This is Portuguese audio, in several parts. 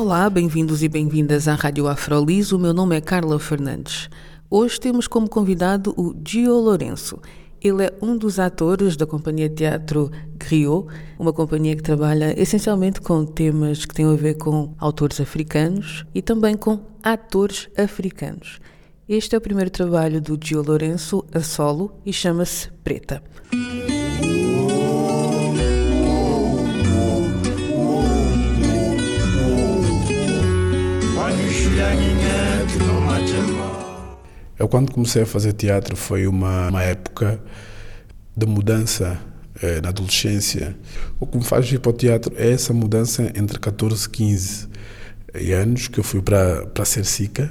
Olá, bem-vindos e bem-vindas à Rádio Afrolis. O meu nome é Carla Fernandes. Hoje temos como convidado o Gio Lourenço. Ele é um dos atores da companhia de teatro Griot, uma companhia que trabalha essencialmente com temas que têm a ver com autores africanos e também com atores africanos. Este é o primeiro trabalho do Gio Lourenço a solo e chama-se Preta. Eu quando comecei a fazer teatro foi uma, uma época de mudança eh, na adolescência. O que me faz vir para o teatro é essa mudança entre 14 e 15 anos que eu fui para, para Sersica.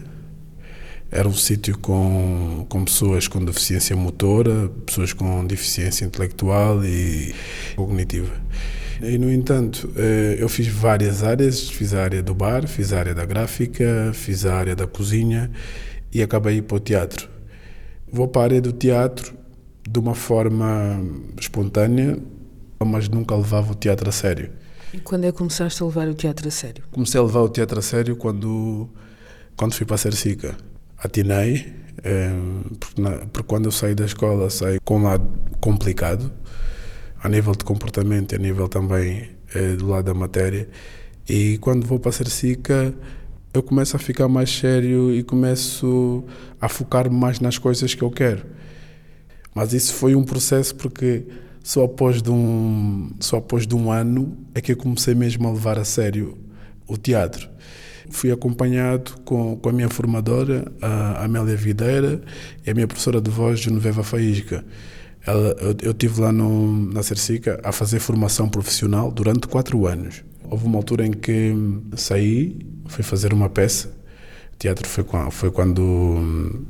Era um sítio com, com pessoas com deficiência motora, pessoas com deficiência intelectual e cognitiva. E, no entanto, eh, eu fiz várias áreas. Fiz a área do bar, fiz a área da gráfica, fiz a área da cozinha e acabei ir para o teatro. Vou para a área do teatro de uma forma espontânea, mas nunca levava o teatro a sério. E quando é que começaste a levar o teatro a sério? Comecei a levar o teatro a sério quando, quando fui para a Sersica. Atinei, é, porque, na, porque quando eu saí da escola saí com um lado complicado, a nível de comportamento e a nível também é, do lado da matéria. E quando vou para a Sersica, eu começo a ficar mais sério e começo a focar mais nas coisas que eu quero. Mas isso foi um processo porque só após de um, só após de um ano é que eu comecei mesmo a levar a sério o teatro. Fui acompanhado com, com a minha formadora, a Amélia Videira, e a minha professora de voz, Genoveva Faísca. Ela, eu, eu estive lá no, na Cercica a fazer formação profissional durante quatro anos. Houve uma altura em que saí, fui fazer uma peça. O teatro foi, foi quando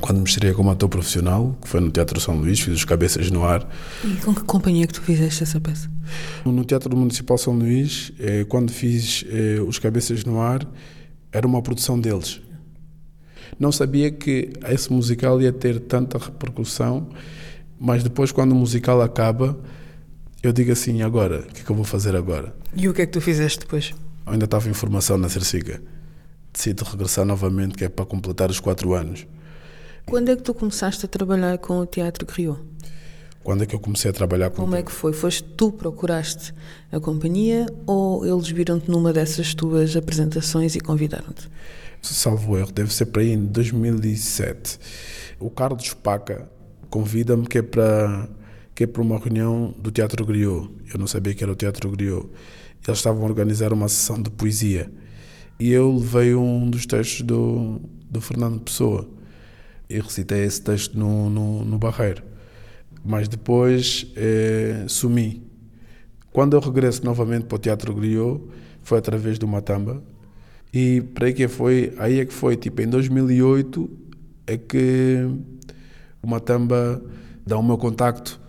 quando me estreiei como ator profissional, que foi no Teatro São Luís, fiz os Cabeças no Ar. E com que companhia que tu fizeste essa peça? No Teatro Municipal São Luís, eh, quando fiz eh, os Cabeças no Ar, era uma produção deles. Não sabia que esse musical ia ter tanta repercussão, mas depois, quando o musical acaba, eu digo assim: agora, o que é que eu vou fazer agora? E o que é que tu fizeste depois? Eu ainda estava em formação na Cerciga. Decido regressar novamente, que é para completar os quatro anos. Quando é que tu começaste a trabalhar com o Teatro Griot? Quando é que eu comecei a trabalhar com Como é que foi? Foste tu procuraste a companhia ou eles viram-te numa dessas tuas apresentações e convidaram-te? Salvo erro, deve ser para aí em 2007. O Carlos Paca convida-me que é para que é para uma reunião do Teatro Griot. Eu não sabia que era o Teatro Griot. Eles estavam a organizar uma sessão de poesia. E eu levei um dos textos do, do Fernando Pessoa e recitei esse texto no, no, no Barreiro. Mas depois eh, sumi. Quando eu regresso novamente para o Teatro Griot, foi através do Matamba. E para que foi, aí é que foi, tipo, em 2008 é que o Matamba dá o meu contacto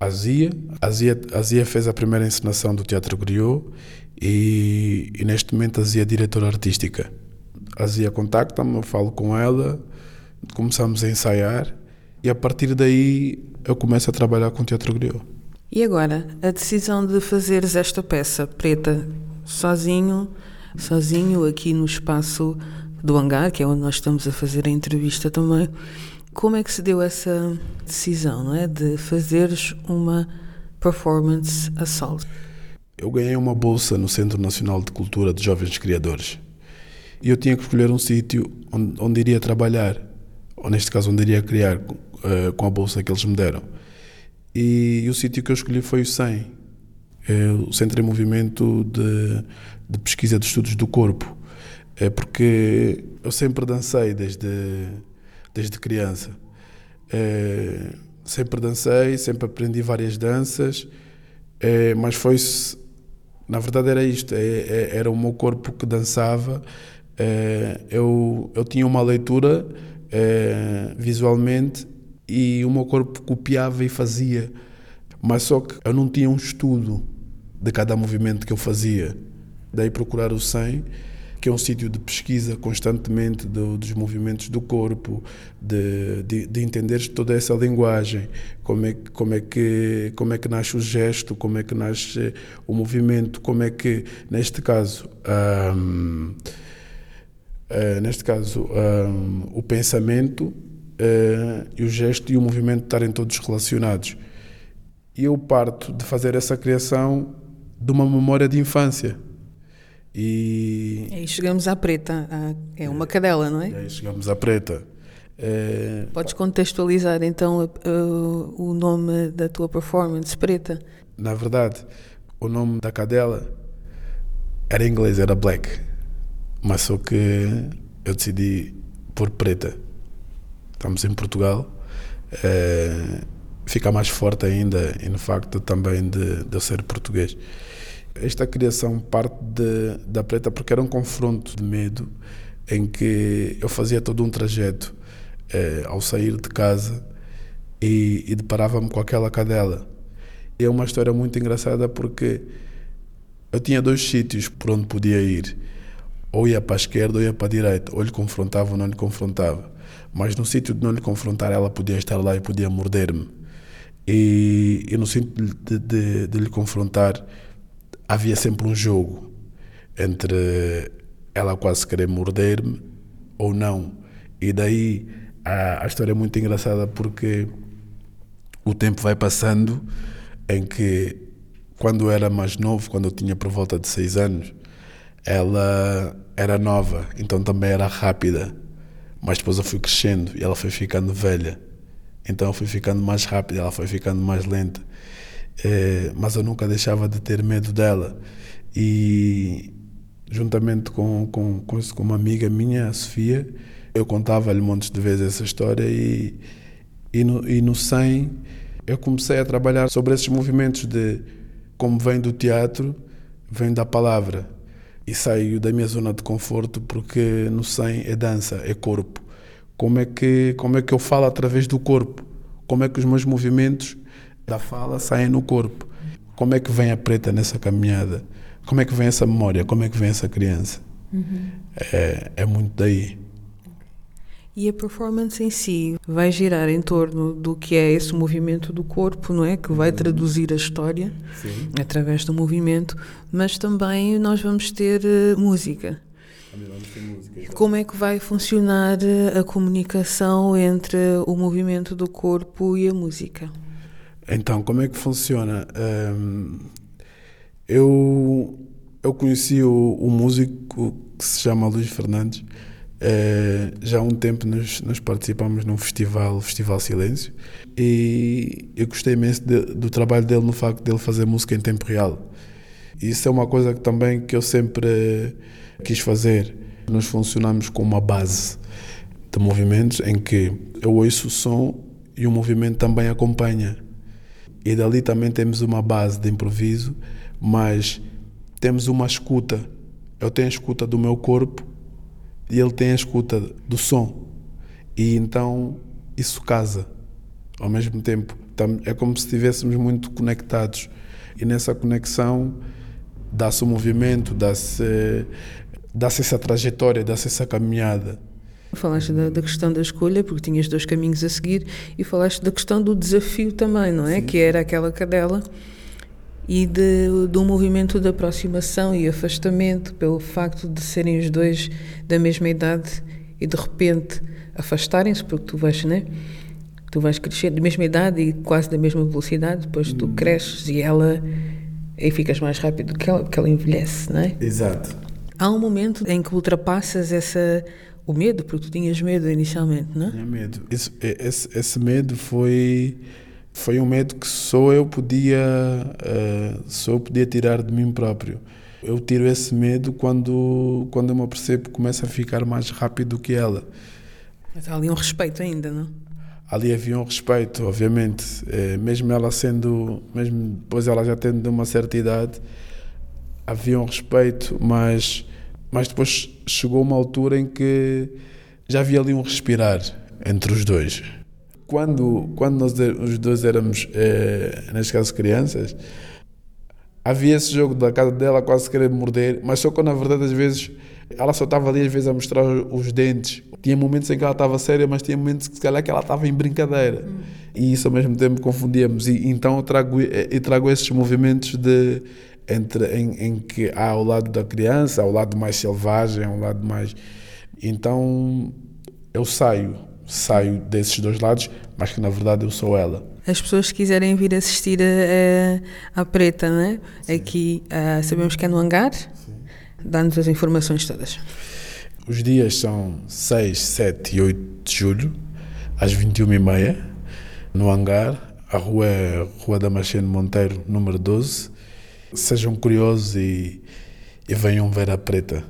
à Zia. A Zia, a Zia fez a primeira encenação do Teatro Griot e, e neste momento a Zia é diretora artística. A Zia contacta-me, eu falo com ela, começamos a ensaiar e a partir daí eu começo a trabalhar com o teatro griot. E agora, a decisão de fazeres esta peça preta sozinho, sozinho aqui no espaço do hangar, que é onde nós estamos a fazer a entrevista também, como é que se deu essa decisão, não é, de fazeres uma performance a solo? Eu ganhei uma bolsa no Centro Nacional de Cultura de Jovens Criadores e eu tinha que escolher um sítio onde, onde iria trabalhar ou neste caso onde iria criar uh, com a bolsa que eles me deram. E, e o sítio que eu escolhi foi o SEM, é o Centro em Movimento de, de Pesquisa de Estudos do Corpo, é porque eu sempre dancei desde, desde criança. É, sempre dancei, sempre aprendi várias danças, é, mas foi Na verdade era isto, é, é, era o meu corpo que dançava. É, eu, eu tinha uma leitura é, visualmente e o meu corpo copiava e fazia. Mas só que eu não tinha um estudo de cada movimento que eu fazia. Daí procurar o 100 que é um sítio de pesquisa constantemente do, dos movimentos do corpo, de, de, de entenderes toda essa linguagem, como é, como, é que, como é que nasce o gesto, como é que nasce o movimento, como é que, neste caso, uh, eh, neste caso, um, o pensamento uh, e o gesto e o movimento estarem todos relacionados. E eu parto de fazer essa criação de uma memória de infância e aí chegamos à preta, é uma cadela, não é? E aí chegamos à preta. É... Podes contextualizar então o nome da tua performance, Preta? Na verdade, o nome da cadela era em inglês, era Black, mas só que eu decidi por Preta. Estamos em Portugal, é... fica mais forte ainda e no facto também de, de eu ser português. Esta criação parte de, da Preta porque era um confronto de medo em que eu fazia todo um trajeto eh, ao sair de casa e, e deparava-me com aquela cadela. É uma história muito engraçada porque eu tinha dois sítios por onde podia ir. Ou ia para a esquerda ou ia para a direita. Ou lhe confrontava ou não lhe confrontava. Mas no sítio de não lhe confrontar, ela podia estar lá e podia morder-me. E, e no sítio de, de, de lhe confrontar, havia sempre um jogo entre ela quase querer morder-me ou não. E daí a, a história é muito engraçada porque o tempo vai passando em que quando eu era mais novo, quando eu tinha por volta de seis anos, ela era nova, então também era rápida. Mas depois eu fui crescendo e ela foi ficando velha. Então eu fui ficando mais rápida, ela foi ficando mais lenta. É, mas eu nunca deixava de ter medo dela. E juntamente com, com, com uma amiga minha, a Sofia, eu contava-lhe montes de vezes essa história e, e, no, e no 100 eu comecei a trabalhar sobre esses movimentos de como vem do teatro, vem da palavra. E saio da minha zona de conforto porque no 100 é dança, é corpo. Como é que, como é que eu falo através do corpo? Como é que os meus movimentos da fala saem no corpo. Como é que vem a preta nessa caminhada? Como é que vem essa memória? Como é que vem essa criança? Uhum. É, é muito daí. E a performance em si vai girar em torno do que é esse movimento do corpo, não é? Que vai traduzir a história Sim. através do movimento, mas também nós vamos ter música. música Como é que vai funcionar eh, a comunicação entre o movimento do corpo e a música? Então, como é que funciona? Um, eu, eu conheci o, o, músico que se chama Luís Fernandes. Uh, já há um tempo nós, nós participamos num festival, Festival Silêncio, e eu gostei imenso de, do trabalho dele no facto de ele fazer música em tempo real. Isso é uma coisa que também que eu sempre quis fazer. Nós funcionamos com uma base de movimentos em que eu ouço o som e o movimento também acompanha e dali também temos uma base de improviso, mas temos uma escuta. Eu tenho a escuta do meu corpo e ele tem a escuta do som. E então isso casa ao mesmo tempo. É como se estivéssemos muito conectados. E nessa conexão dá-se o movimento, dá-se dá essa trajetória, dá-se essa caminhada. Falaste da, da, questão da escolha, porque tinhas dois caminhos a seguir, e falaste da questão do desafio também, não é? Sim. Que era aquela cadela e de, um movimento de aproximação e afastamento pelo facto de serem os dois da mesma idade e de repente afastarem-se, porque tu vais, né? Tu vais crescer da mesma idade e quase da mesma velocidade, depois tu hum. cresces e ela e ficas mais rápido que ela, porque ela envelhece, não é? Exato. Há um momento em que ultrapassas essa o medo, porque tu tinhas medo inicialmente, não é? Tinha medo. Esse, esse, esse medo foi foi um medo que só eu podia uh, só eu podia tirar de mim próprio. Eu tiro esse medo quando quando eu me percebo que começa a ficar mais rápido que ela. Mas há ali um respeito ainda, não? Ali havia um respeito, obviamente, é, mesmo ela sendo, mesmo depois ela já tendo uma certa idade, havia um respeito, mas, mas depois chegou uma altura em que já havia ali um respirar entre os dois. Quando, quando nós os dois éramos, eh, neste caso, crianças, havia esse jogo da casa dela quase querer morder, mas só que na verdade às vezes ela só estava ali às vezes a mostrar os dentes. Tinha momentos em que ela estava séria, mas tinha momentos que se calhar que ela estava em brincadeira. Hum. E isso ao mesmo tempo confundíamos. E então eu trago, eu trago esses movimentos de entre em, em que há o lado da criança, há o lado mais selvagem, há o lado mais então eu saio, saio desses dois lados, mas que na verdade eu sou ela. As pessoas que quiserem vir assistir a, a Preta, né? aqui uh, sabemos que é no hangar, dá-nos as informações todas. Os dias são 6, 7 e 8 de julho, às 21h30, no hangar, a rua é Rua Damasceno Monteiro, número 12. Sejam curiosos e, e venham ver a Preta.